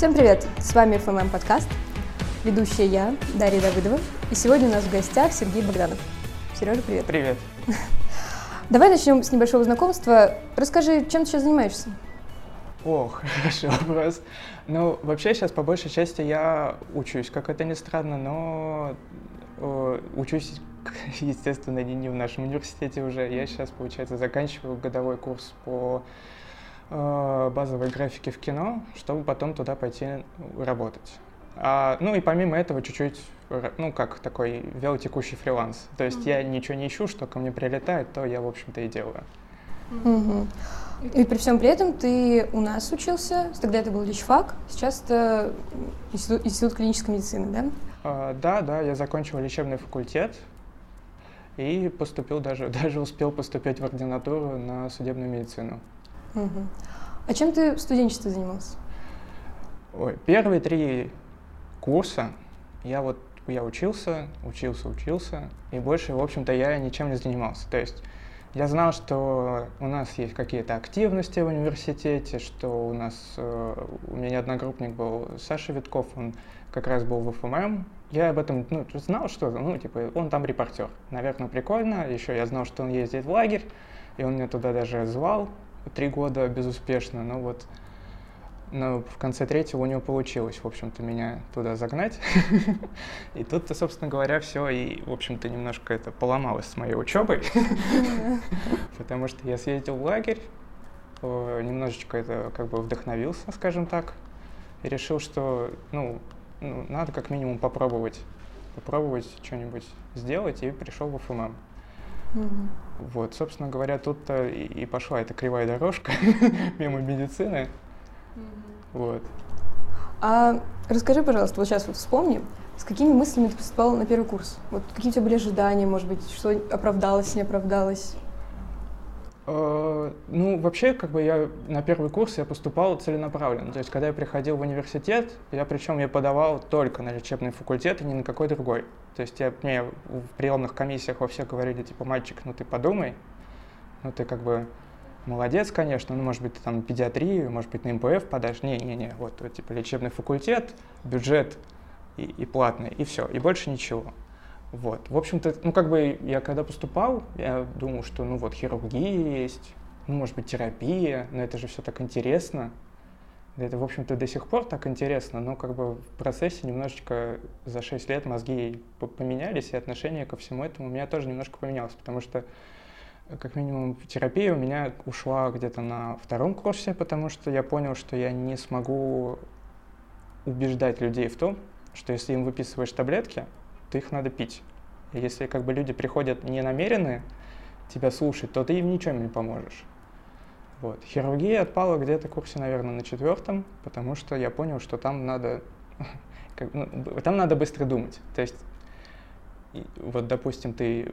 Всем привет! С вами ФММ подкаст. Ведущая я, Дарья Давыдова. И сегодня у нас в гостях Сергей Богданов. Сережа, привет. Привет. Давай начнем с небольшого знакомства. Расскажи, чем ты сейчас занимаешься? О, хороший вопрос. Ну, вообще сейчас по большей части я учусь, как это ни странно, но э, учусь, естественно, не, не в нашем университете уже. Я сейчас, получается, заканчиваю годовой курс по э, базовой графике в кино, чтобы потом туда пойти работать. А, ну и помимо этого чуть-чуть, ну как такой велотекущий фриланс. То есть mm-hmm. я ничего не ищу, что ко мне прилетает, то я, в общем-то, и делаю. Mm-hmm. И при всем при этом ты у нас учился, тогда это был личфак, сейчас это институт, институт клинической медицины, да? А, да, да, я закончил лечебный факультет и поступил даже, даже успел поступить в ординатуру на судебную медицину. Угу. А чем ты в студенчестве занимался? Ой, первые три курса я вот я учился, учился, учился, и больше, в общем-то, я ничем не занимался. То есть я знал, что у нас есть какие-то активности в университете, что у нас, э, у меня одногруппник был Саша Витков, он как раз был в ФММ. Я об этом ну, знал, что, ну, типа, он там репортер. Наверное, прикольно. Еще я знал, что он ездит в лагерь, и он меня туда даже звал три года безуспешно. Но вот но в конце третьего у него получилось, в общем-то, меня туда загнать. И тут-то, собственно говоря, все, и, в общем-то, немножко это поломалось с моей учебой. Потому что я съездил в лагерь, э, немножечко это как бы вдохновился, скажем так, и решил, что, ну, ну надо как минимум попробовать, попробовать что-нибудь сделать, и пришел в ФММ. Вот, собственно говоря, тут-то и пошла эта кривая дорожка мимо медицины. Вот. А расскажи, пожалуйста, вот сейчас вот вспомни, с какими мыслями ты поступал на первый курс? Вот какие у тебя были ожидания, может быть, что оправдалось, не оправдалось? Uh, ну, вообще, как бы я на первый курс я поступал целенаправленно. То есть, когда я приходил в университет, я причем я подавал только на лечебный факультет и ни на какой другой. То есть, я, мне в приемных комиссиях во всех говорили, типа, мальчик, ну ты подумай, ну ты как бы молодец, конечно, ну, может быть, ты там педиатрию, может быть, на МПФ подашь. Не-не-не, вот, вот, типа, лечебный факультет, бюджет и, и платный, и все, и больше ничего. Вот. В общем-то, ну, как бы я когда поступал, я думал, что, ну, вот, хирургия есть, ну, может быть, терапия, но это же все так интересно. Это, в общем-то, до сих пор так интересно, но как бы в процессе немножечко за 6 лет мозги поменялись, и отношение ко всему этому у меня тоже немножко поменялось, потому что как минимум терапия у меня ушла где-то на втором курсе, потому что я понял, что я не смогу убеждать людей в том, что если им выписываешь таблетки, то их надо пить. Если как бы люди приходят не намеренные тебя слушать, то ты им ничем не поможешь. Вот. Хирургия отпала где-то в курсе, наверное, на четвертом, потому что я понял, что там надо, ну, там надо быстро думать. То есть, вот, допустим, ты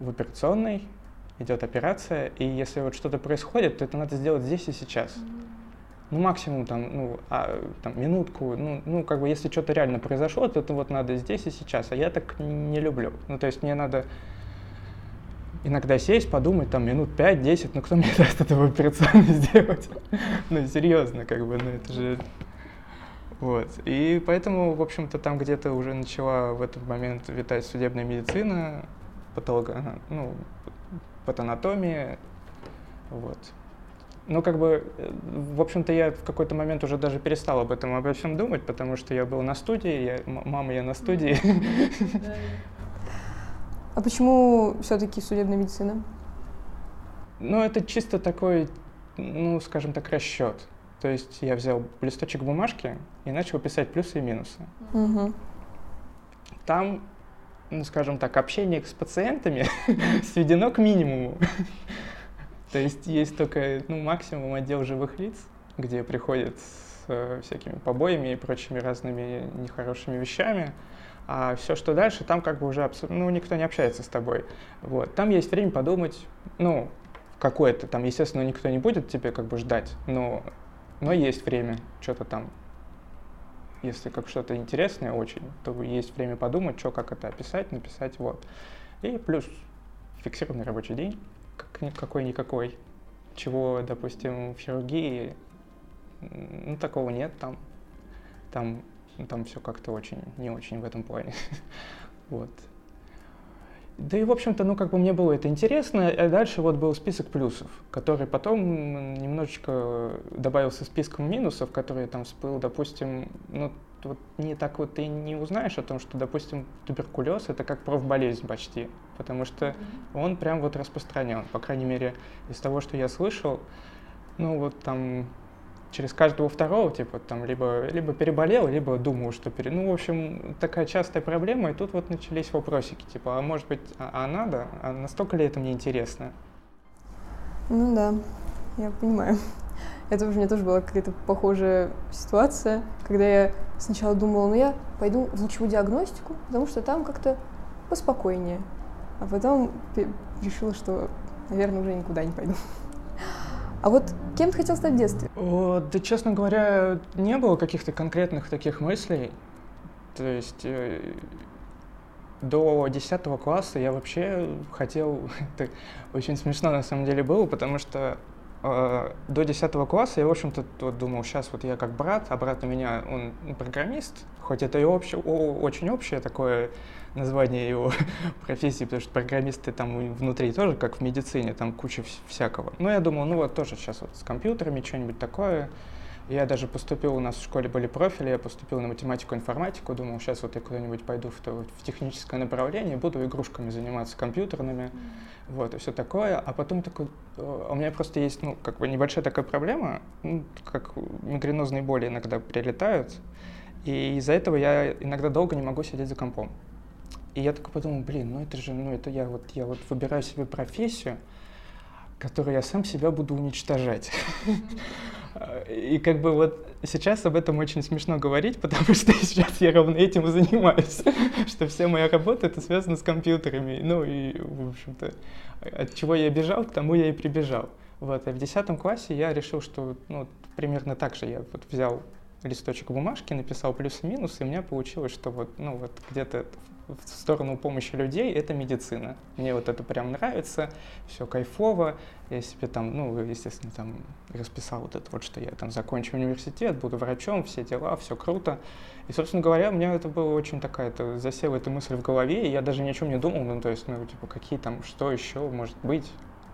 в операционной, идет операция, и если вот что-то происходит, то это надо сделать здесь и сейчас. Ну, максимум там, ну, а, там, минутку, ну, ну, как бы, если что-то реально произошло, то это вот надо здесь и сейчас, а я так не люблю. Ну, то есть мне надо иногда сесть, подумать, там, минут 5-10, ну, кто мне даст это в операционной сделать? ну, серьезно, как бы, ну, это же... Вот. И поэтому, в общем-то, там где-то уже начала в этот момент витать судебная медицина, патолога, ну, патанатомии. Вот. Ну, как бы, в общем-то, я в какой-то момент уже даже перестал об этом обо всем думать, потому что я был на студии, я, мама, я на студии. А почему все-таки судебная медицина? Ну, это чисто такой, ну, скажем так, расчет. То есть я взял листочек бумажки и начал писать плюсы и минусы. Угу. Там ну, скажем так, общение с пациентами сведено к минимуму. То есть есть только ну, максимум отдел живых лиц, где приходят с э, всякими побоями и прочими разными нехорошими вещами. А все, что дальше, там как бы уже ну, никто не общается с тобой. Вот. Там есть время подумать, ну, какое-то, там, естественно, никто не будет тебе как бы ждать, но, но есть время что-то там если как что-то интересное очень, то есть время подумать, что, как это описать, написать, вот. И плюс фиксированный рабочий день, какой-никакой, чего, допустим, в хирургии, ну, такого нет там. Там, там все как-то очень, не очень в этом плане. вот. Да и, в общем-то, ну, как бы мне было это интересно, а дальше вот был список плюсов, который потом немножечко добавился списком минусов, который там всплыл, допустим, ну, вот не так вот ты не узнаешь о том, что, допустим, туберкулез это как профболезнь почти, потому что он прям вот распространен, по крайней мере, из того, что я слышал, ну, вот там через каждого второго, типа, там, либо, либо переболел, либо думал, что пере... Ну, в общем, такая частая проблема, и тут вот начались вопросики, типа, а может быть, а, а надо? А настолько ли это мне интересно? Ну да, я понимаю. Это у меня тоже была какая-то похожая ситуация, когда я сначала думала, ну я пойду в лучевую диагностику, потому что там как-то поспокойнее. А потом решила, что, наверное, уже никуда не пойду. А вот кем ты хотел стать в детстве? О, да, честно говоря, не было каких-то конкретных таких мыслей. То есть э, до 10 класса я вообще хотел... Это очень смешно на самом деле было, потому что до 10 класса я, в общем-то, думал, сейчас вот я как брат, а брат у меня, он программист, хоть это и обще, очень общее такое название его профессии, потому что программисты там внутри тоже, как в медицине, там куча всякого. Но я думал, ну вот тоже сейчас вот с компьютерами что-нибудь такое. Я даже поступил, у нас в школе были профили, я поступил на математику, информатику, думал, сейчас вот я куда-нибудь пойду в, то, в техническое направление, буду игрушками заниматься, компьютерными, mm-hmm. вот, и все такое. А потом такой, «А у меня просто есть, ну, как бы небольшая такая проблема, ну, как мигренозные боли иногда прилетают, и из-за этого я иногда долго не могу сидеть за компом. И я такой подумал, блин, ну это же, ну это я вот, я вот выбираю себе профессию, которую я сам себя буду уничтожать. И как бы вот сейчас об этом очень смешно говорить, потому что сейчас я ровно этим и занимаюсь, что вся моя работа это связано с компьютерами. Ну и, в общем-то, от чего я бежал, к тому я и прибежал. Вот, и в 10 классе я решил, что ну, примерно так же я вот взял листочек бумажки, написал плюсы-минусы, и у меня получилось, что вот, ну, вот где-то в сторону помощи людей, это медицина. Мне вот это прям нравится, все кайфово. Я себе там, ну, естественно, там расписал вот это вот, что я там закончу университет, буду врачом, все дела, все круто. И, собственно говоря, у меня это было очень такая, это засела эта мысль в голове, и я даже ни о чем не думал, ну, то есть, ну, типа, какие там, что еще может быть,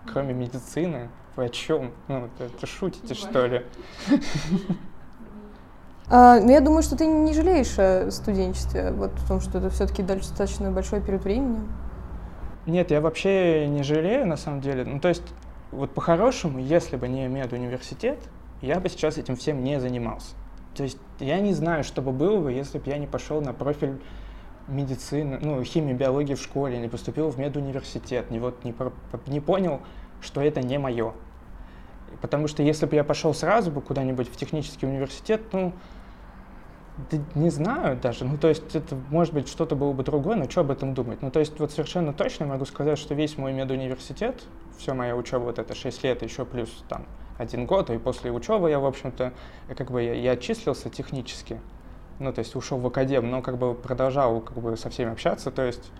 кроме медицины, вы о чем? Ну, это, это шутите, что ли? А, ну, я думаю, что ты не жалеешь о студенчестве, вот в том, что это все-таки достаточно большой период времени. Нет, я вообще не жалею, на самом деле. Ну, то есть, вот по-хорошему, если бы не медуниверситет, я бы сейчас этим всем не занимался. То есть, я не знаю, что бы было бы, если бы я не пошел на профиль медицины, ну, химии, биологии в школе, не поступил в медуниверситет, не, вот, не, не понял, что это не мое. Потому что если бы я пошел сразу бы куда-нибудь в технический университет, ну, да не знаю даже. Ну, то есть это, может быть, что-то было бы другое, но что об этом думать? Ну, то есть вот совершенно точно могу сказать, что весь мой медуниверситет, вся моя учеба, вот это 6 лет, еще плюс там один год, и после учебы я, в общем-то, как бы я, я отчислился технически, ну, то есть ушел в академ, но как бы продолжал как бы со всеми общаться, то есть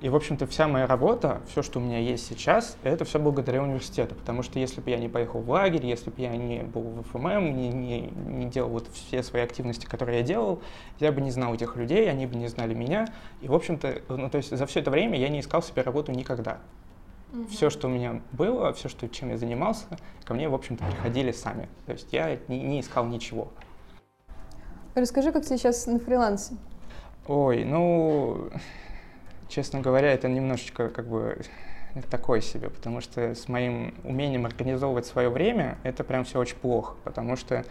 и, в общем-то, вся моя работа, все, что у меня есть сейчас, это все благодаря университету. Потому что если бы я не поехал в лагерь, если бы я не был в ФММ, не, не, не делал вот все свои активности, которые я делал, я бы не знал этих людей, они бы не знали меня. И, в общем-то, ну, то есть за все это время я не искал себе работу никогда. Угу. Все, что у меня было, все, что, чем я занимался, ко мне, в общем-то, приходили сами. То есть я не, не искал ничего. Расскажи, как сейчас на фрилансе? Ой, ну, честно говоря, это немножечко как бы такой себе, потому что с моим умением организовывать свое время это прям все очень плохо, потому что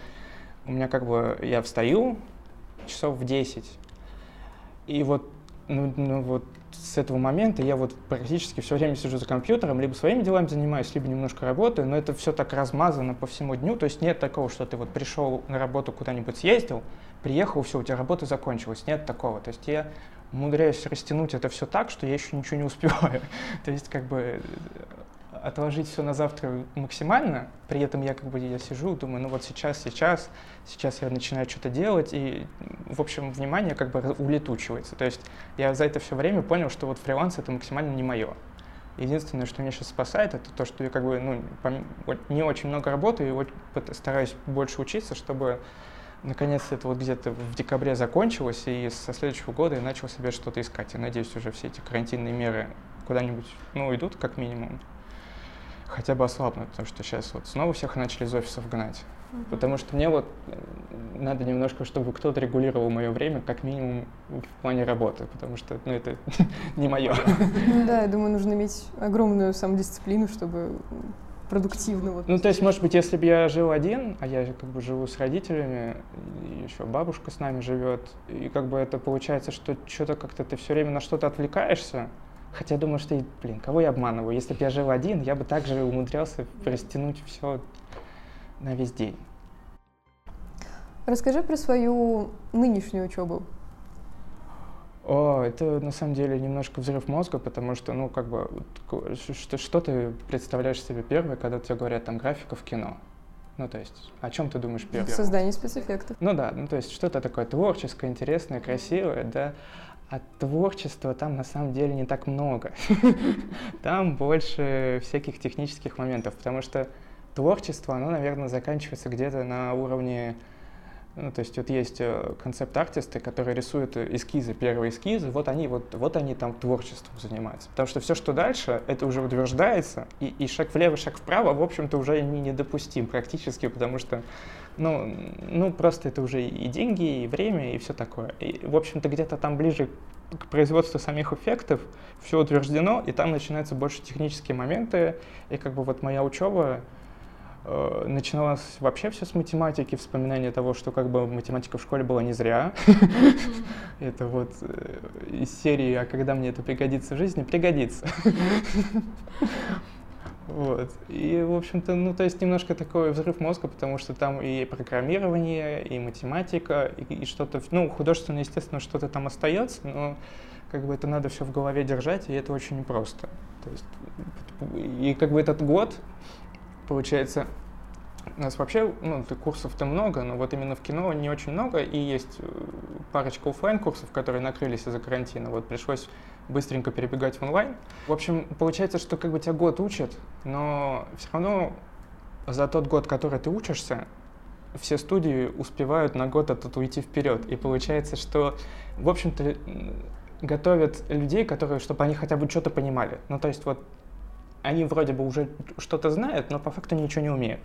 у меня как бы я встаю часов в 10, и вот, ну, ну вот с этого момента я вот практически все время сижу за компьютером, либо своими делами занимаюсь, либо немножко работаю, но это все так размазано по всему дню, то есть нет такого, что ты вот пришел на работу куда-нибудь съездил, приехал, все, у тебя работа закончилась, нет такого, то есть я умудряюсь растянуть это все так, что я еще ничего не успеваю. То есть как бы э, отложить все на завтра максимально, при этом я как бы я сижу, думаю, ну вот сейчас, сейчас, сейчас я начинаю что-то делать, и, в общем, внимание как бы улетучивается. То есть я за это все время понял, что вот фриланс это максимально не мое. Единственное, что меня сейчас спасает, это то, что я как бы ну, не очень много работаю и стараюсь больше учиться, чтобы наконец это вот где-то в декабре закончилось, и со следующего года я начал себе что-то искать. Я надеюсь, уже все эти карантинные меры куда-нибудь, ну, идут как минимум, хотя бы ослабнут, потому что сейчас вот снова всех начали из офисов гнать. Угу. Потому что мне вот э, надо немножко, чтобы кто-то регулировал мое время, как минимум в плане работы, потому что ну, это не мое. Ну да, я думаю, нужно иметь огромную самодисциплину, чтобы продуктивно. Вот. Ну, то есть, может быть, если бы я жил один, а я как бы живу с родителями, еще бабушка с нами живет, и как бы это получается, что что-то как-то ты все время на что-то отвлекаешься, Хотя я думаю, что, блин, кого я обманываю? Если бы я жил один, я бы также умудрялся растянуть все на весь день. Расскажи про свою нынешнюю учебу. О, это на самом деле немножко взрыв мозга, потому что, ну, как бы, что, что ты представляешь себе первое, когда тебе говорят там графика в кино? Ну, то есть, о чем ты думаешь первое? Создание спецэффектов. Ну да, ну то есть что-то такое творческое, интересное, красивое, да. А творчества там на самом деле не так много. Там больше всяких технических моментов, потому что творчество, оно, наверное, заканчивается где-то на уровне ну, то есть вот есть э, концепт-артисты, которые рисуют эскизы, первые эскизы, вот они, вот, вот они там творчеством занимаются. Потому что все, что дальше, это уже утверждается, и, и шаг влево, шаг вправо, в общем-то, уже не недопустим практически, потому что, ну, ну, просто это уже и деньги, и время, и все такое. И, в общем-то, где-то там ближе к производству самих эффектов все утверждено, и там начинаются больше технические моменты, и как бы вот моя учеба, Э, начиналось вообще все с математики, вспоминание того, что как бы математика в школе была не зря. Это вот э, из серии «А когда мне это пригодится в жизни?» Пригодится. Вот. И, в общем-то, ну, то есть немножко такой взрыв мозга, потому что там и программирование, и математика, и, и что-то, ну, художественно, естественно, что-то там остается, но как бы это надо все в голове держать, и это очень непросто. То есть, и как бы этот год, получается, у нас вообще, ну, курсов-то много, но вот именно в кино не очень много, и есть э, парочка офлайн курсов которые накрылись из-за карантина. Вот пришлось быстренько перебегать в онлайн. В общем, получается, что как бы тебя год учат, но все равно за тот год, который ты учишься, все студии успевают на год этот уйти вперед. И получается, что, в общем-то, готовят людей, которые, чтобы они хотя бы что-то понимали. Ну, то есть вот они вроде бы уже что-то знают, но по факту ничего не умеют.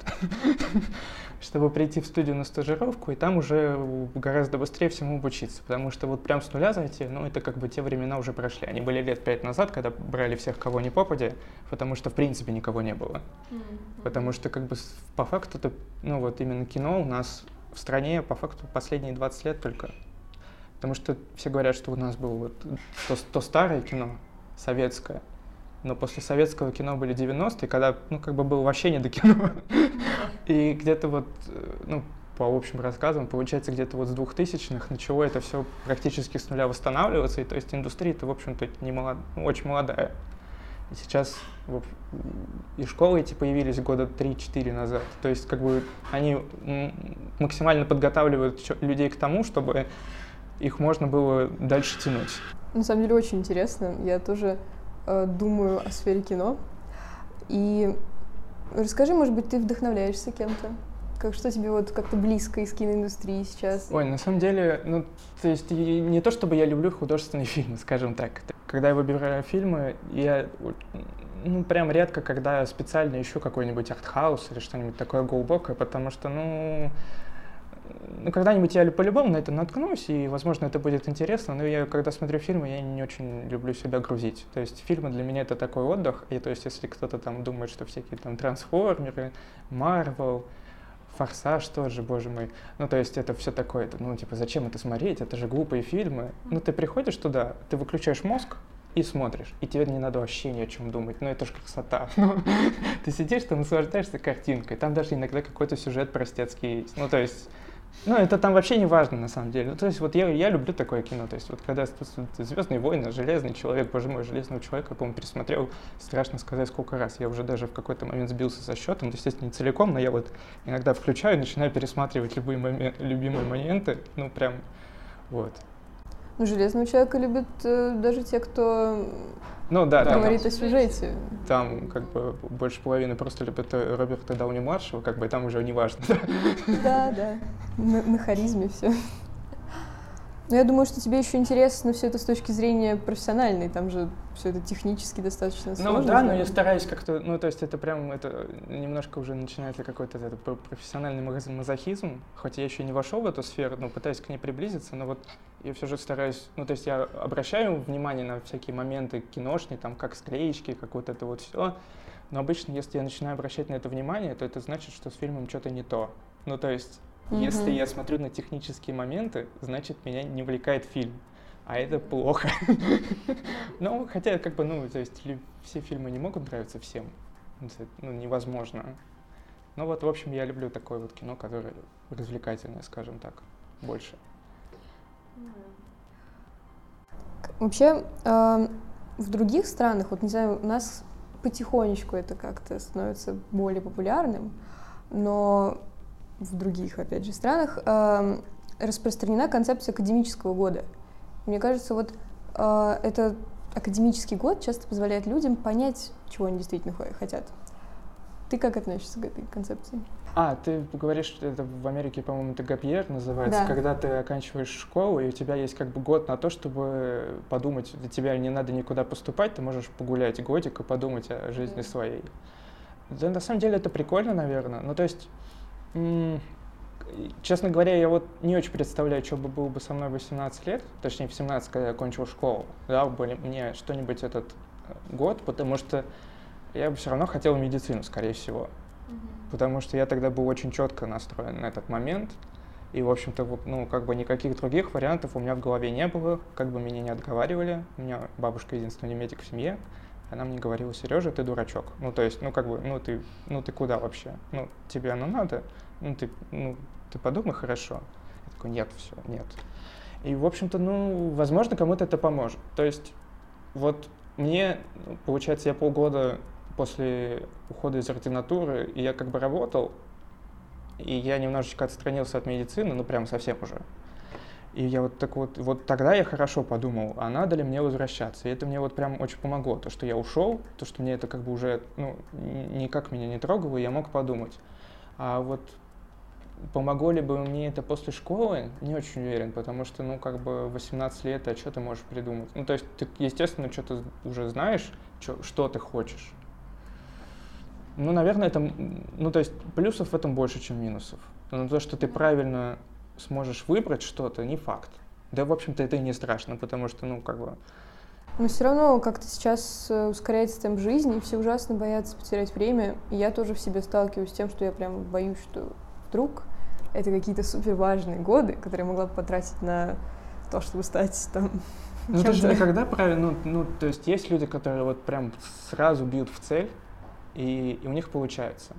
Чтобы прийти в студию на стажировку и там уже гораздо быстрее всему обучиться. Потому что вот прям с нуля зайти, ну это как бы те времена уже прошли. Они были лет пять назад, когда брали всех, кого не попади, потому что в принципе никого не было. Потому что как бы по факту, это, ну вот именно кино у нас в стране по факту последние 20 лет только. Потому что все говорят, что у нас было вот то, то старое кино, советское, но после советского кино были 90-е, когда, ну, как бы было вообще не до кино. И где-то вот, э, ну, по общим рассказам, получается, где-то вот с 2000-х начало это все практически с нуля восстанавливаться, и то есть индустрия-то, в общем-то, не молод... ну, очень молодая. И сейчас вот, и школы эти появились года 3-4 назад. То есть как бы они максимально подготавливают людей к тому, чтобы их можно было дальше тянуть. На самом деле очень интересно. Я тоже думаю о сфере кино. И расскажи, может быть, ты вдохновляешься кем-то? Как что тебе вот как-то близко из киноиндустрии сейчас? Ой, на самом деле, ну, то есть не то, чтобы я люблю художественные фильмы, скажем так. Когда я выбираю фильмы, я ну, прям редко, когда специально ищу какой-нибудь артхаус или что-нибудь такое глубокое, потому что, ну, ну, когда-нибудь я по-любому на это наткнусь, и, возможно, это будет интересно, но я, когда смотрю фильмы, я не очень люблю себя грузить. То есть фильмы для меня это такой отдых, и то есть если кто-то там думает, что всякие там трансформеры, Марвел, Форсаж тоже, боже мой. Ну, то есть это все такое, ну, типа, зачем это смотреть? Это же глупые фильмы. Ну, ты приходишь туда, ты выключаешь мозг, и смотришь, и тебе не надо вообще ни о чем думать, ну это же красота. Ну, ты сидишь, ты наслаждаешься картинкой, там даже иногда какой-то сюжет простецкий есть. Ну, то есть ну, это там вообще не важно, на самом деле. Ну, то есть, вот я, я люблю такое кино. То есть, вот когда Звездные войны, Железный человек, боже мой, Железного человека, по-моему, пересмотрел, страшно сказать, сколько раз. Я уже даже в какой-то момент сбился со счетом. Естественно, не целиком, но я вот иногда включаю и начинаю пересматривать любые моменты, любимые моменты. Ну, прям вот. Ну, Железного человека любят э, даже те, кто ну, да, говорит там, о сюжете. Там как бы больше половины просто любят э, Роберта Дауни-младшего, как бы там уже не важно. Да, да, на, на харизме все. Но я думаю, что тебе еще интересно все это с точки зрения профессиональной, там же все это технически достаточно сложно. Ну да, но я стараюсь как-то, ну то есть это прям, это немножко уже начинается какой-то это профессиональный мазохизм, хоть я еще не вошел в эту сферу, но пытаюсь к ней приблизиться, но вот я все же стараюсь, ну то есть я обращаю внимание на всякие моменты киношные, там как склеечки, как вот это вот все, но обычно, если я начинаю обращать на это внимание, то это значит, что с фильмом что-то не то. Ну то есть Mm-hmm. Если я смотрю на технические моменты, значит, меня не увлекает фильм. А это плохо. ну, хотя, как бы, ну, то есть, все фильмы не могут нравиться всем. Ну, невозможно. Ну вот, в общем, я люблю такое вот кино, которое развлекательное, скажем так, больше. Вообще, э, в других странах, вот не знаю, у нас потихонечку это как-то становится более популярным, но в других, опять же, странах э, распространена концепция академического года. Мне кажется, вот э, этот академический год часто позволяет людям понять, чего они действительно хотят. Ты как относишься к этой концепции? А, ты говоришь, что это в Америке, по-моему, это гапьер называется, да. когда ты оканчиваешь школу, и у тебя есть как бы год на то, чтобы подумать, для тебя не надо никуда поступать, ты можешь погулять годик и подумать о жизни своей. Да, на самом деле это прикольно, наверное. Ну, то есть Честно говоря, я вот не очень представляю, что бы было бы со мной в 18 лет, точнее в 17, когда я кончил школу, да, были мне что-нибудь этот э, год, потому что я бы все равно хотел медицину, скорее всего. Mm-hmm. Потому что я тогда был очень четко настроен на этот момент. И, в общем-то, вот, ну, как бы никаких других вариантов у меня в голове не было, как бы меня не отговаривали. У меня бабушка единственный медик в семье она мне говорила, Сережа, ты дурачок. Ну, то есть, ну, как бы, ну, ты, ну, ты куда вообще? Ну, тебе оно надо? Ну, ты, ну, ты подумай хорошо. Я такой, нет, все, нет. И, в общем-то, ну, возможно, кому-то это поможет. То есть, вот мне, получается, я полгода после ухода из ординатуры, и я как бы работал, и я немножечко отстранился от медицины, ну, прям совсем уже. И я вот так вот, вот тогда я хорошо подумал, а надо ли мне возвращаться. И это мне вот прям очень помогло. То, что я ушел, то, что мне это как бы уже, ну, никак меня не трогало, я мог подумать. А вот помогло ли бы мне это после школы, не очень уверен, потому что, ну, как бы 18 лет, а что ты можешь придумать? Ну, то есть ты, естественно, что-то уже знаешь, что, что ты хочешь. Ну, наверное, это, ну, то есть плюсов в этом больше, чем минусов. Но то, что ты правильно сможешь выбрать что-то, не факт. Да, в общем-то, это и не страшно, потому что, ну, как бы... Но все равно как-то сейчас э, ускоряется темп жизни, и все ужасно боятся потерять время. И я тоже в себе сталкиваюсь с тем, что я прям боюсь, что вдруг это какие-то супер важные годы, которые я могла бы потратить на то, чтобы стать там ну, ты же никогда правильно, ну, ну, то есть есть люди, которые вот прям сразу бьют в цель, и, и у них получается.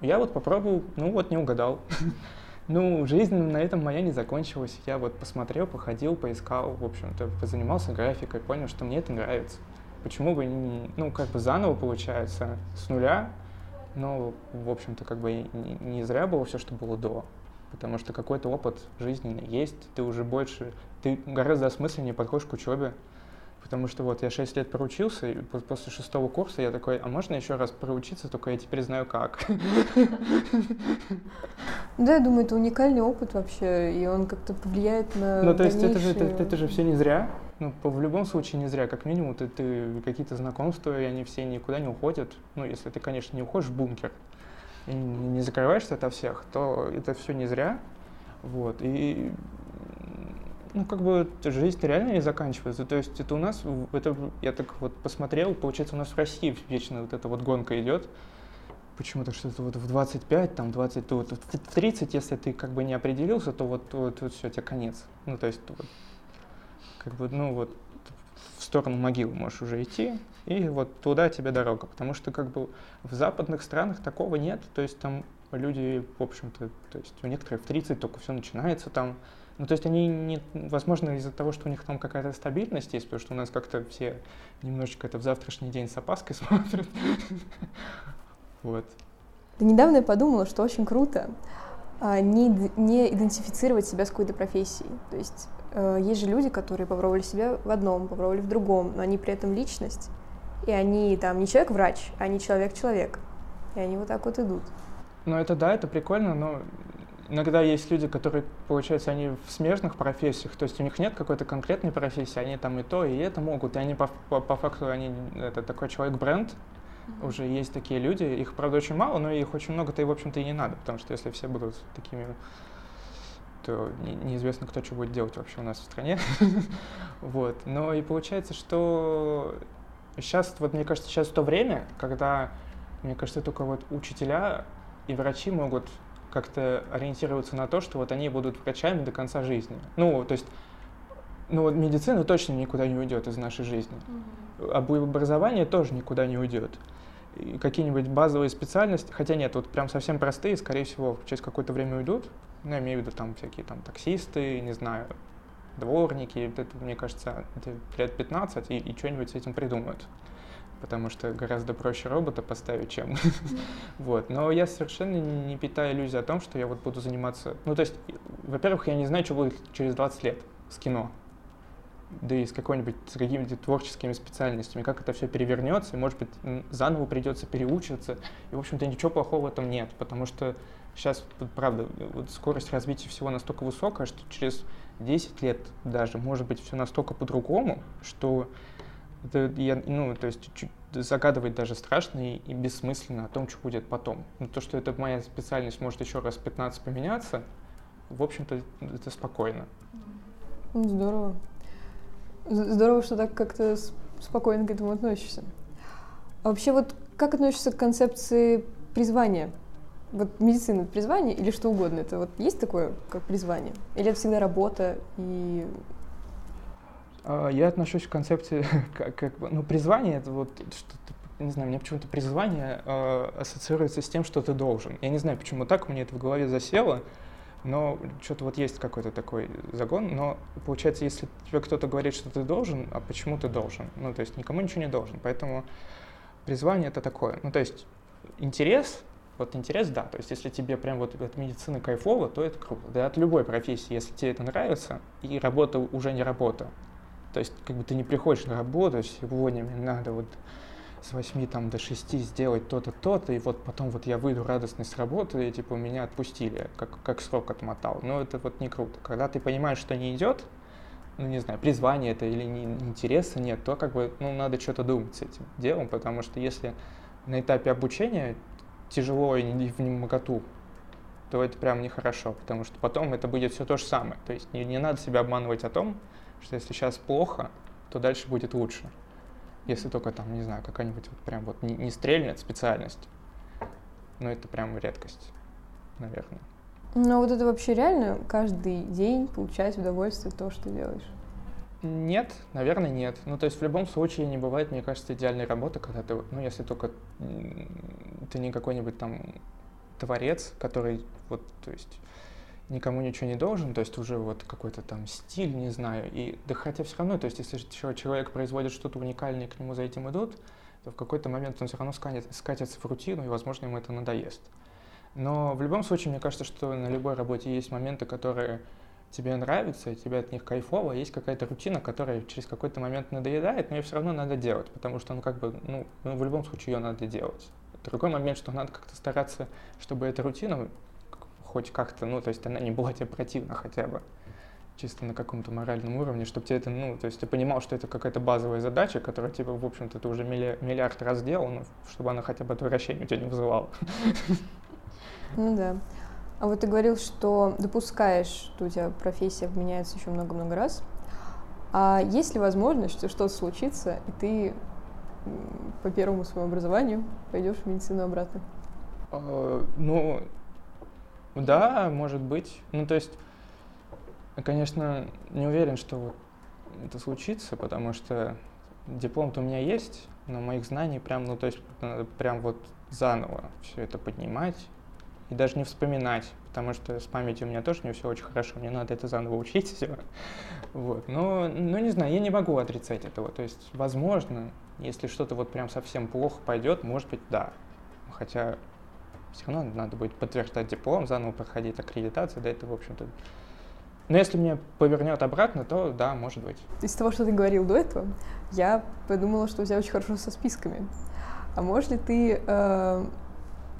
Я вот попробовал, ну вот не угадал. Ну, жизнь на этом моя не закончилась. Я вот посмотрел, походил, поискал, в общем-то, позанимался графикой, понял, что мне это нравится. Почему бы, не, ну, как бы заново получается, с нуля, но, в общем-то, как бы не, зря было все, что было до. Потому что какой-то опыт жизненный есть, ты уже больше, ты гораздо осмысленнее подходишь к учебе, Потому что вот я 6 лет проучился, и после шестого курса я такой, а можно еще раз проучиться, только я теперь знаю как. Да, я думаю, это уникальный опыт вообще, и он как-то повлияет на Ну, то есть это же, это, это же все не зря. Ну, в любом случае не зря. Как минимум, ты, ты какие-то знакомства, и они все никуда не уходят. Ну, если ты, конечно, не уходишь в бункер и не закрываешься ото всех, то это все не зря. Вот. И ну, как бы жизнь реально не заканчивается. То есть это у нас, это, я так вот посмотрел, получается, у нас в России вечно вот эта вот гонка идет. Почему-то что-то вот в 25, там 20, то вот в 30, если ты как бы не определился, то вот, вот, вот все, тебе конец. Ну, то есть вот, как бы, ну вот в сторону могилы можешь уже идти, и вот туда тебе дорога. Потому что как бы в западных странах такого нет. То есть там люди, в общем-то, то есть у некоторых в 30 только все начинается там, ну, то есть они, не, возможно, из-за того, что у них там какая-то стабильность есть, потому что у нас как-то все немножечко это в завтрашний день с опаской смотрят. Вот. Да недавно я подумала, что очень круто. а, не, не идентифицировать себя с какой-то профессией. То есть э, есть же люди, которые попробовали себя в одном, попробовали в другом, но они при этом личность, и они там не человек-врач, а не человек-человек. И они вот так вот идут. Ну это да, это прикольно, но иногда есть люди, которые, получается, они в смежных профессиях, то есть у них нет какой-то конкретной профессии, они там и то, и это могут, и они по, по, по факту, они, это такой человек-бренд, mm-hmm. уже есть такие люди, их, правда, очень мало, но их очень много-то и, в общем-то, и не надо, потому что если все будут такими то неизвестно, кто что будет делать вообще у нас в стране. вот. Но и получается, что сейчас, вот мне кажется, сейчас то время, когда, мне кажется, только вот учителя и врачи могут как-то ориентироваться на то, что вот они будут врачами до конца жизни. Ну, то есть, ну вот медицина точно никуда не уйдет из нашей жизни. Mm-hmm. Образование тоже никуда не уйдет. Какие-нибудь базовые специальности, хотя нет, вот прям совсем простые, скорее всего, через какое-то время уйдут. Ну, я имею в виду там всякие там таксисты, не знаю, дворники, это, мне кажется, это лет 15, и, и что-нибудь с этим придумают потому что гораздо проще робота поставить, чем... вот. Но я совершенно не питаю иллюзии о том, что я вот буду заниматься... Ну, то есть, во-первых, я не знаю, что будет через 20 лет с кино. Да и с какой-нибудь, с какими-то творческими специальностями, как это все перевернется, и, может быть, заново придется переучиться. И, в общем-то, ничего плохого в этом нет, потому что сейчас, правда, вот скорость развития всего настолько высокая, что через 10 лет даже может быть все настолько по-другому, что это я, ну, то есть чуть загадывать даже страшно и, и бессмысленно о том, что будет потом. Но то, что это моя специальность может еще раз 15 поменяться, в общем-то, это спокойно. Ну, здорово. Здорово, что так как-то спокойно к этому относишься. А вообще вот как относишься к концепции призвания? Вот медицина — призвание или что угодно? Это вот есть такое, как призвание? Или это всегда работа и я отношусь к концепции как, как бы, ну, призвание это вот что-то, не знаю, мне почему-то призвание э, ассоциируется с тем, что ты должен. Я не знаю, почему так, мне это в голове засело, но что-то вот есть какой-то такой загон, но получается, если тебе кто-то говорит, что ты должен, а почему ты должен? Ну, то есть никому ничего не должен, поэтому призвание это такое. Ну, то есть интерес, вот интерес, да, то есть если тебе прям вот от медицины кайфово, то это круто. Да, от любой профессии, если тебе это нравится, и работа уже не работа, то есть, как бы ты не приходишь на работу, сегодня мне надо вот с 8 там, до 6 сделать то-то, то-то, и вот потом вот я выйду радостный с работы, и типа меня отпустили, как, как срок отмотал. Но это вот не круто. Когда ты понимаешь, что не идет, ну не знаю, призвание это или не, интереса нет, то как бы, ну надо что-то думать с этим делом, потому что если на этапе обучения тяжело и не в немоготу, то это прям нехорошо, потому что потом это будет все то же самое. То есть не, не надо себя обманывать о том, что если сейчас плохо, то дальше будет лучше. Если только там, не знаю, какая-нибудь вот прям вот не, не стрельнет специальность. Но это прям редкость, наверное. Но вот это вообще реально каждый день получать удовольствие от того, что делаешь? Нет, наверное, нет. Ну, то есть в любом случае не бывает, мне кажется, идеальной работы, когда ты, ну, если только ты не какой-нибудь там творец, который вот, то есть никому ничего не должен, то есть уже вот какой-то там стиль, не знаю, и да хотя все равно, то есть если человек производит что-то уникальное, к нему за этим идут, то в какой-то момент он все равно сканет, скатится в рутину, и, возможно, ему это надоест. Но в любом случае, мне кажется, что на любой работе есть моменты, которые тебе нравятся, и тебе от них кайфово, есть какая-то рутина, которая через какой-то момент надоедает, но ее все равно надо делать, потому что, ну, как бы, ну, ну в любом случае ее надо делать. Другой момент, что надо как-то стараться, чтобы эта рутина хоть как-то, ну, то есть она не была тебе противна хотя бы, чисто на каком-то моральном уровне, чтобы тебе это, ну, то есть ты понимал, что это какая-то базовая задача, которая тебе, в общем-то, ты уже миллиард раз делал, но чтобы она хотя бы отвращение у тебя не вызывала. Ну да. А вот ты говорил, что допускаешь, что у тебя профессия меняется еще много-много раз. А есть ли возможность, что что-то случится, и ты по первому своему образованию пойдешь в медицину обратно? А, ну, да, может быть. Ну, то есть, конечно, не уверен, что вот это случится, потому что диплом-то у меня есть, но моих знаний прям, ну, то есть, надо прям вот заново все это поднимать и даже не вспоминать, потому что с памятью у меня тоже не все очень хорошо, мне надо это заново учить все. Вот. Но, ну, не знаю, я не могу отрицать этого. То есть, возможно, если что-то вот прям совсем плохо пойдет, может быть, да. Хотя Все равно надо будет подтверждать диплом, заново проходить аккредитацию, да это, в общем-то... Но если мне повернет обратно, то да, может быть. Из того, что ты говорил до этого, я подумала, что у тебя очень хорошо со списками. А можешь ли ты э,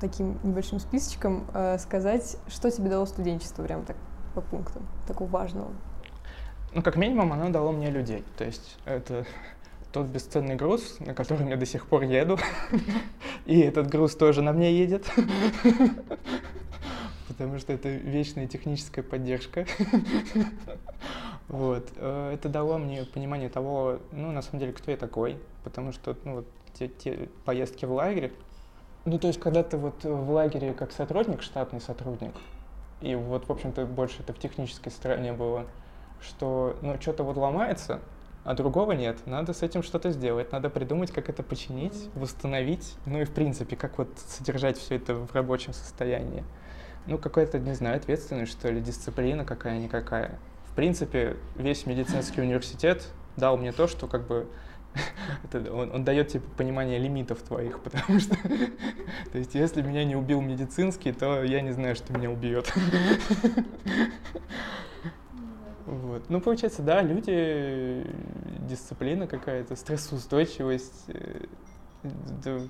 таким небольшим списочком э, сказать, что тебе дало студенчество, прям так по пунктам, такого важного? Ну, как минимум, оно дало мне людей. То есть это тот бесценный груз, на котором я до сих пор еду. И этот груз тоже на мне едет. Потому что это вечная техническая поддержка. Вот. Э, это дало мне понимание того, ну, на самом деле, кто я такой. Потому что, ну, вот те, те поездки в лагерь, ну, то есть, когда ты вот в лагере как сотрудник, штатный сотрудник, и вот, в общем-то, больше это в технической стороне было, что, ну, что-то вот ломается, а другого нет. Надо с этим что-то сделать, надо придумать, как это починить, восстановить, ну и, в принципе, как вот содержать все это в рабочем состоянии. Ну, какая-то, не знаю, ответственность, что ли, дисциплина какая-никакая. В принципе, весь медицинский университет дал мне то, что как бы это, он, он дает тебе понимание лимитов твоих, потому что, то есть, если меня не убил медицинский, то я не знаю, что меня убьет. Вот. Ну, получается, да, люди, дисциплина какая-то, стрессоустойчивость, э, да,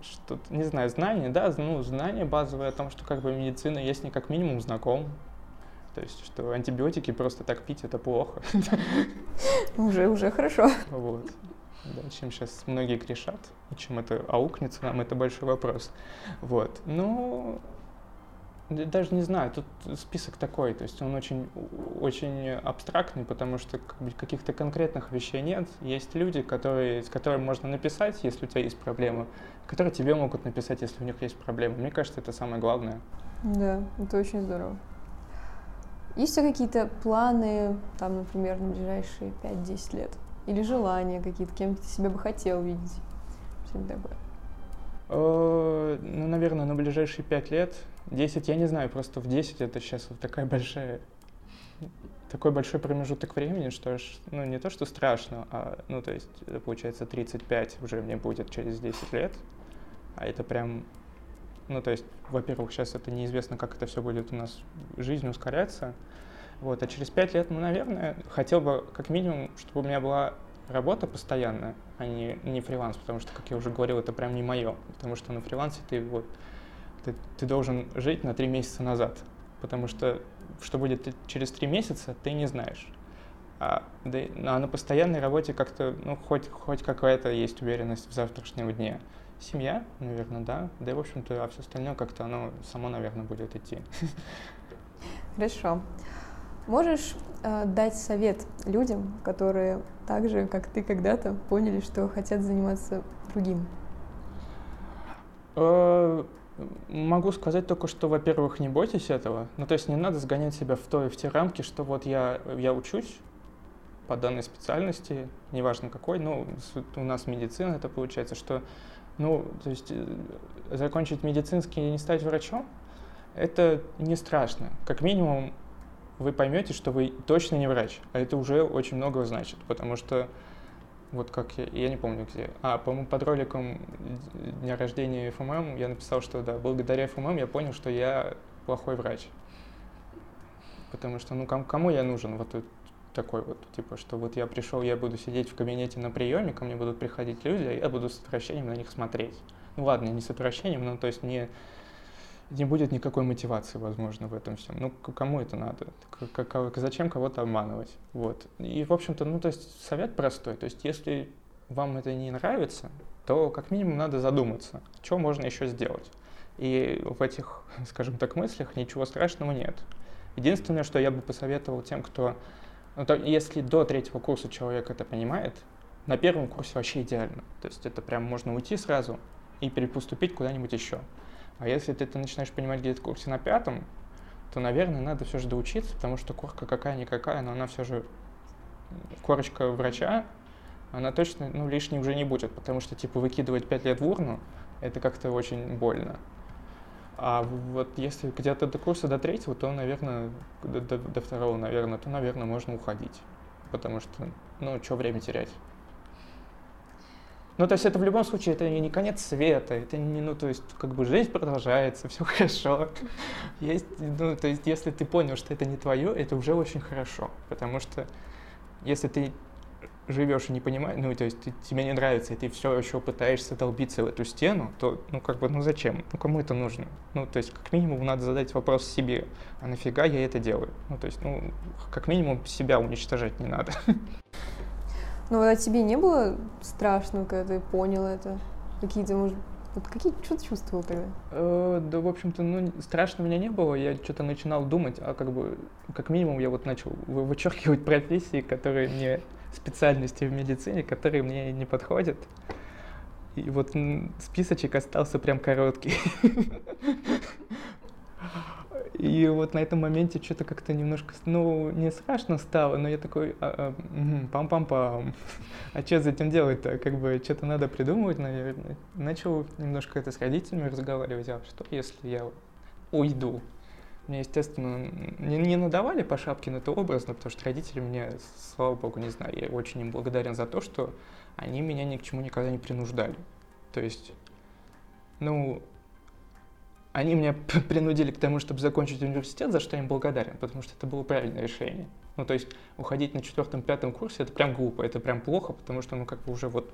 что-то, не знаю, знание, да, ну, знание базовое о том, что как бы медицина есть не как минимум знаком, то есть, что антибиотики просто так пить это плохо. Уже, уже хорошо. Вот. Да, чем сейчас многие грешат, и чем это аукнется нам, это большой вопрос. Вот. Ну, даже не знаю, тут список такой, то есть он очень, очень абстрактный, потому что каких-то конкретных вещей нет. Есть люди, которые, с которыми можно написать, если у тебя есть проблемы, которые тебе могут написать, если у них есть проблемы. Мне кажется, это самое главное. Да, это очень здорово. Есть тебя какие-то планы, там, например, на ближайшие 5-10 лет? Или желания какие-то, кем ты себя бы хотел видеть? Что-нибудь такое. Э, ну, наверное, на ближайшие 5 лет. 10, я не знаю, просто в 10 это сейчас вот такая большая такой большой промежуток времени, что ж, ну, не то, что страшно, а, ну, то есть, получается, 35 уже мне будет через 10 лет, а это прям ну, то есть, во-первых, сейчас это неизвестно, как это все будет у нас жизнь ускоряться. Вот, а через пять лет, ну, наверное, хотел бы как минимум, чтобы у меня была работа постоянная, а не, не фриланс, потому что, как я уже говорил, это прям не мое. Потому что на фрилансе ты вот ты, ты должен жить на три месяца назад. Потому что что будет через три месяца, ты не знаешь. А, да, а на постоянной работе как-то, ну, хоть, хоть какая-то есть уверенность в завтрашнем дне. Семья, наверное, да. Да и, в общем-то, а все остальное как-то оно само, наверное, будет идти. Хорошо. Можешь э, дать совет людям, которые так же, как ты когда-то, поняли, что хотят заниматься другим? Могу сказать только, что, во-первых, не бойтесь этого. Ну, то есть не надо сгонять себя в то и в те рамки, что вот я, я учусь по данной специальности, неважно какой, ну, у нас медицина это получается, что ну, то есть э, закончить медицинский и не стать врачом, это не страшно. Как минимум вы поймете, что вы точно не врач, а это уже очень много значит, потому что вот как я, я не помню где, а, по-моему, под роликом дня рождения ФММ я написал, что да, благодаря ФММ я понял, что я плохой врач. Потому что, ну, кому, кому я нужен? Вот такой вот, типа, что вот я пришел, я буду сидеть в кабинете на приеме, ко мне будут приходить люди, а я буду с отвращением на них смотреть. Ну ладно, не с отвращением, но то есть не, не будет никакой мотивации, возможно, в этом всем. Ну, кому это надо? Как, зачем кого-то обманывать? Вот. И, в общем-то, ну, то есть совет простой. То есть если вам это не нравится, то как минимум надо задуматься, что можно еще сделать. И в этих, скажем так, мыслях ничего страшного нет. Единственное, что я бы посоветовал тем, кто ну, то, если до третьего курса человек это понимает, на первом курсе вообще идеально. То есть это прям можно уйти сразу и перепоступить куда-нибудь еще. А если ты это начинаешь понимать где-то курсе на пятом, то, наверное, надо все же доучиться, потому что корка какая-никакая, но она все же корочка врача, она точно ну, лишней уже не будет, потому что, типа, выкидывать пять лет в урну, это как-то очень больно. А вот если где-то до курса до третьего, то, наверное, до, до, до второго, наверное, то, наверное, можно уходить. Потому что, ну, что время терять? Ну, то есть это в любом случае, это не конец света, это не, ну, то есть, как бы жизнь продолжается, все хорошо. Есть, ну, то есть, если ты понял, что это не твое, это уже очень хорошо, потому что если ты живешь и не понимаешь, ну, то есть ты, тебе не нравится, и ты все еще пытаешься долбиться в эту стену, то, ну, как бы, ну, зачем? Ну, кому это нужно? Ну, то есть, как минимум, надо задать вопрос себе, а нафига я это делаю? Ну, то есть, ну, как минимум, себя уничтожать не надо. Ну, а тебе не было страшно, когда ты понял это? Какие-то, может, вот какие, что ты чувствовал тогда? Э, да, в общем-то, ну, страшно меня не было. Я что-то начинал думать, а как бы, как минимум, я вот начал вычеркивать профессии, которые мне, специальности в медицине, которые мне не подходят. И вот списочек остался прям короткий. И вот на этом моменте что-то как-то немножко, ну, не страшно стало, но я такой, а, а, пам-пам-пам, а что с этим делать-то? Как бы что-то надо придумывать, наверное. Начал немножко это с родителями разговаривать, а что если я уйду? Мне, естественно, не, не надавали по шапке, но это образно, потому что родители мне, слава богу, не знаю, я очень им благодарен за то, что они меня ни к чему никогда не принуждали. То есть, ну, они меня принудили к тому, чтобы закончить университет, за что я им благодарен, потому что это было правильное решение. Ну, то есть уходить на четвертом-пятом курсе, это прям глупо, это прям плохо, потому что, ну, как бы уже вот,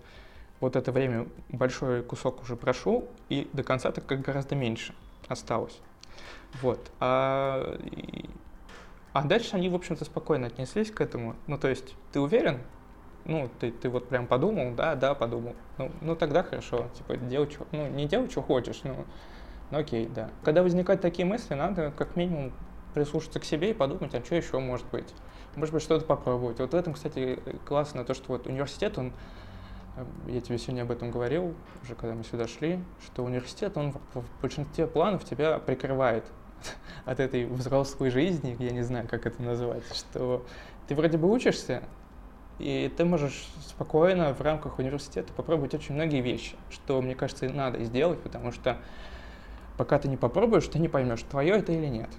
вот это время, большой кусок уже прошел, и до конца так как гораздо меньше осталось. Вот. А, и, а дальше они, в общем-то, спокойно отнеслись к этому. Ну, то есть, ты уверен? Ну, ты, ты вот прям подумал, да, да, подумал. Ну, ну тогда хорошо, типа, делай, что, ну, не делай, что хочешь, но окей, да. Когда возникают такие мысли, надо как минимум прислушаться к себе и подумать, а что еще может быть. Может быть, что-то попробовать. Вот в этом, кстати, классно то, что вот университет, он, э, я тебе сегодня об этом говорил, уже когда мы сюда шли, что университет, он в большинстве планов тебя прикрывает от этой взрослой жизни, я не знаю, как это называть, что ты вроде бы учишься, и ты можешь спокойно в рамках университета попробовать очень многие вещи, что, мне кажется, надо сделать, потому что пока ты не попробуешь, ты не поймешь, твое это или нет.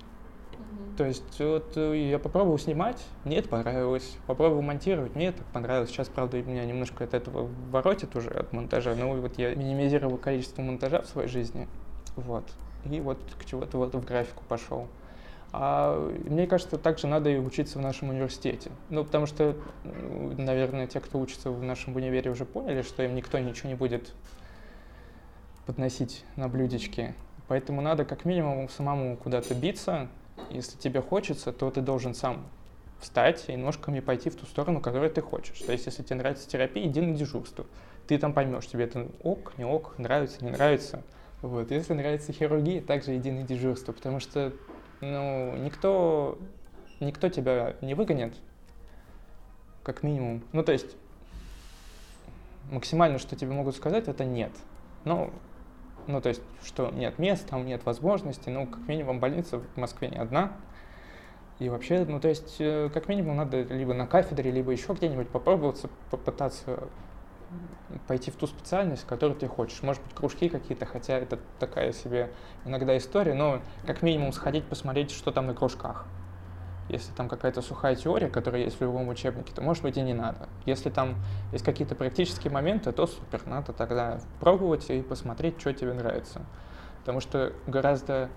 То есть вот э, я попробовал снимать, мне это понравилось. Попробовал монтировать, мне это понравилось. Сейчас, правда, меня немножко от этого воротит уже, от монтажа. Но вот я минимизировал количество монтажа в своей жизни. Вот. И вот к чего-то вот в графику пошел. А мне кажется, также надо и учиться в нашем университете. Ну, потому что, наверное, те, кто учится в нашем универе, уже поняли, что им никто ничего не будет подносить на блюдечке. Поэтому надо как минимум самому куда-то биться. Если тебе хочется, то ты должен сам встать и ножками пойти в ту сторону, которую ты хочешь. То есть, если тебе нравится терапия, иди на дежурство. Ты там поймешь, тебе это ок, не ок, нравится, не нравится. Вот. Если нравится хирургия, также иди на дежурство, потому что ну, никто, никто тебя не выгонит, как минимум. Ну, то есть, максимально, что тебе могут сказать, это нет. Но ну, то есть, что нет мест, там нет возможностей, ну, как минимум, больница в Москве не одна. И вообще, ну, то есть, э, как минимум, надо либо на кафедре, либо еще где-нибудь попробоваться, попытаться пойти в ту специальность, которую ты хочешь. Может быть, кружки какие-то, хотя это такая себе иногда история, но как минимум сходить посмотреть, что там на кружках. Если там какая-то сухая теория, которая есть в любом учебнике, то, может быть, и не надо. Если там есть какие-то практические моменты, то супер, надо тогда пробовать и посмотреть, что тебе нравится. Потому что гораздо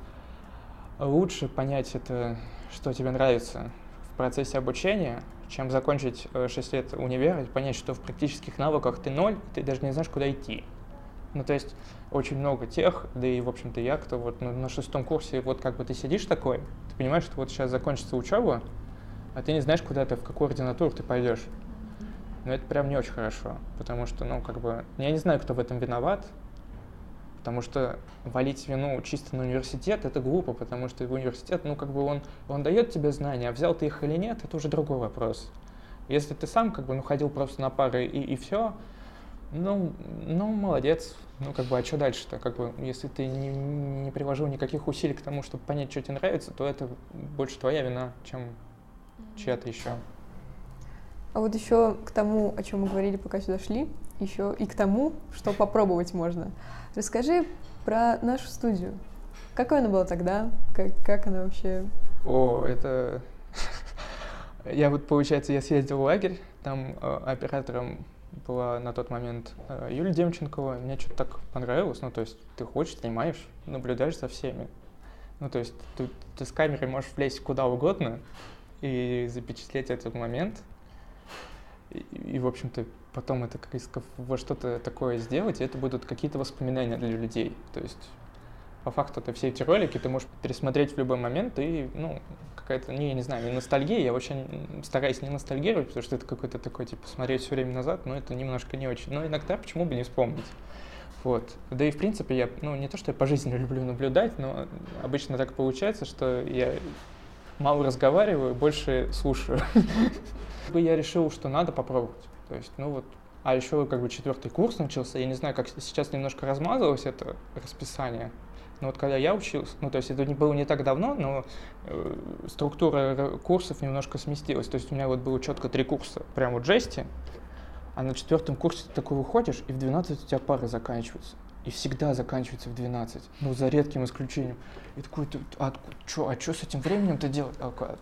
лучше понять это, что тебе нравится в процессе обучения, чем закончить 6 э, лет универа и понять, что в практических навыках ты ноль, ты даже не знаешь, куда идти. Ну, то есть очень много тех, да и, в общем-то, я, кто вот на, на шестом курсе, вот как бы ты сидишь такой, ты понимаешь, что вот сейчас закончится учеба, а ты не знаешь, куда ты, в какую ординатуру ты пойдешь. Но это прям не очень хорошо, потому что, ну, как бы, я не знаю, кто в этом виноват, потому что валить вину чисто на университет, это глупо, потому что университет, ну, как бы он, он дает тебе знания, а взял ты их или нет, это уже другой вопрос. Если ты сам, как бы, ну, ходил просто на пары и, и все, ну, ну, молодец. Ну, как бы, а что дальше-то? Как бы, если ты не, не приложил никаких усилий к тому, чтобы понять, что тебе нравится, то это больше твоя вина, чем чья-то еще. А вот еще к тому, о чем мы говорили, пока сюда шли, еще и к тому, что попробовать можно. Расскажи про нашу студию. Какой она была тогда? Как, как она вообще? О, это... Я вот, получается, я съездил в лагерь, там э, оператором была на тот момент э, Юлия Демченкова. Мне что-то так понравилось. Ну, то есть ты хочешь, снимаешь, наблюдаешь за всеми. Ну, то есть ты, ты с камерой можешь влезть куда угодно и запечатлеть этот момент. И, и в общем-то, потом это как во что-то такое сделать, и это будут какие-то воспоминания для людей. То есть по факту это все эти ролики ты можешь пересмотреть в любой момент, и, ну, какая-то, не, я не знаю, не ностальгия, я очень стараюсь не ностальгировать, потому что это какой-то такой, типа, смотреть все время назад, но это немножко не очень. Но иногда почему бы не вспомнить? Вот. Да и, в принципе, я, ну, не то, что я по жизни люблю наблюдать, но обычно так получается, что я мало разговариваю, больше слушаю. Я решил, что надо попробовать. То есть, ну вот, а еще как бы четвертый курс начался, я не знаю, как сейчас немножко размазалось это расписание, но вот когда я учился, ну то есть это не было не так давно, но э, структура курсов немножко сместилась. То есть у меня вот было четко три курса, прям вот жести, а на четвертом курсе ты такой выходишь, и в 12 у тебя пары заканчиваются. И всегда заканчивается в 12. Ну, за редким исключением. И такой, а, чё, а что с этим временем-то делать? А,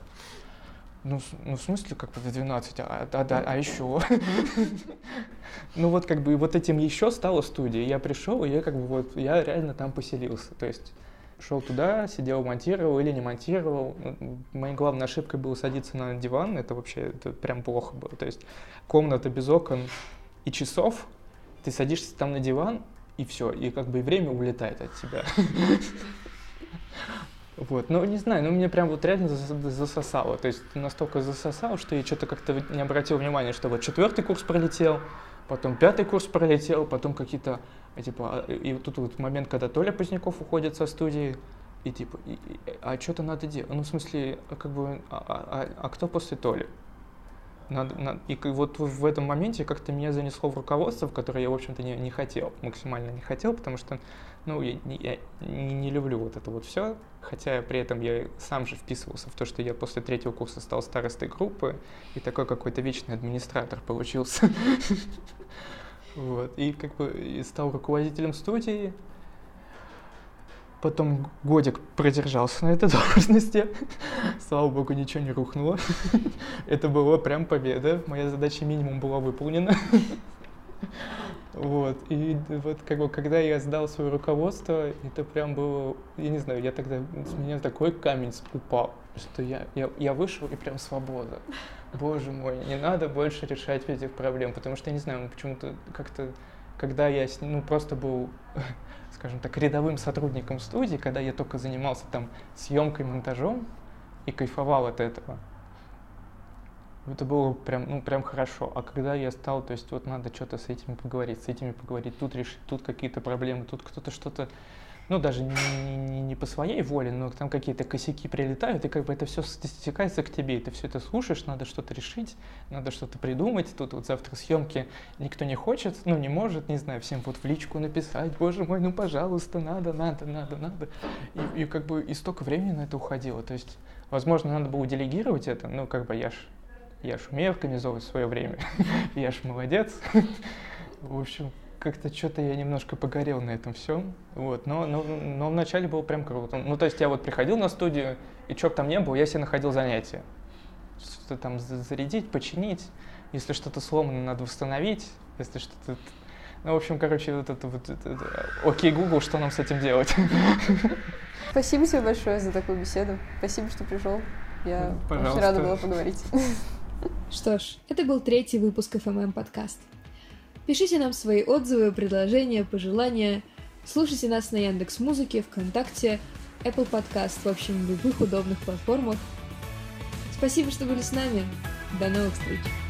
ну, ну, в смысле, как бы в 12, а, а, а, а еще? ну, вот как бы вот этим еще стала студия. Я пришел, и я как бы вот, я реально там поселился. То есть шел туда, сидел, монтировал или не монтировал. Моей главной ошибкой было садиться на диван, это вообще это прям плохо было. То есть комната без окон и часов, ты садишься там на диван, и все, и как бы время улетает от тебя. Вот, ну не знаю, ну мне прям вот реально засосало, то есть настолько засосало, что я что-то как-то не обратил внимания, что вот четвертый курс пролетел, потом пятый курс пролетел, потом какие-то, типа, а, и тут вот момент, когда Толя Поздняков уходит со студии, и типа, и, и, а что-то надо делать, ну в смысле, как бы, а, а, а, а кто после Толи? Надо, надо, и вот в этом моменте как-то меня занесло в руководство, в которое я, в общем-то, не, не хотел, максимально не хотел, потому что, ну, я, я не, не люблю вот это вот все, хотя при этом я сам же вписывался в то, что я после третьего курса стал старостой группы, и такой какой-то вечный администратор получился. Вот, и как бы стал руководителем студии, Потом годик продержался на этой должности. Слава богу, ничего не рухнуло. Это была прям победа. Моя задача минимум была выполнена. Вот. И вот как бы, когда я сдал свое руководство, это прям было, я не знаю, я тогда, с меня такой камень упал, что я, я, я вышел и прям свобода. Боже мой, не надо больше решать этих проблем, потому что, я не знаю, почему-то как-то, когда я, ну, просто был скажем так, рядовым сотрудником студии, когда я только занимался там съемкой, монтажом и кайфовал от этого. Это было прям, ну, прям хорошо. А когда я стал, то есть вот надо что-то с этими поговорить, с этими поговорить, тут решить, тут какие-то проблемы, тут кто-то что-то ну, даже не, не, не по своей воле, но там какие-то косяки прилетают, и как бы это все стекается к тебе, и ты все это слушаешь, надо что-то решить, надо что-то придумать, тут вот завтра съемки никто не хочет, ну, не может, не знаю, всем вот в личку написать, боже мой, ну, пожалуйста, надо, надо, надо, надо, и, и как бы и столько времени на это уходило, то есть, возможно, надо было делегировать это, ну, как бы я ж, я ж умею организовывать свое время, я ж молодец, в общем, как-то что-то я немножко погорел на этом всем. Вот, но, но, но вначале было прям круто. Ну, то есть я вот приходил на студию, и бы там ни было, я себе находил занятия. Что-то там зарядить, починить. Если что-то сломано, надо восстановить. Если что-то... Ну, в общем, короче, вот это вот... Это, окей, Google, что нам с этим делать? Спасибо тебе большое за такую беседу. Спасибо, что пришел. Я Пожалуйста. очень рада была поговорить. Что ж, это был третий выпуск FMM подкаст. Пишите нам свои отзывы, предложения, пожелания. Слушайте нас на Яндекс Музыке, ВКонтакте, Apple Podcast, в общем, любых удобных платформах. Спасибо, что были с нами. До новых встреч!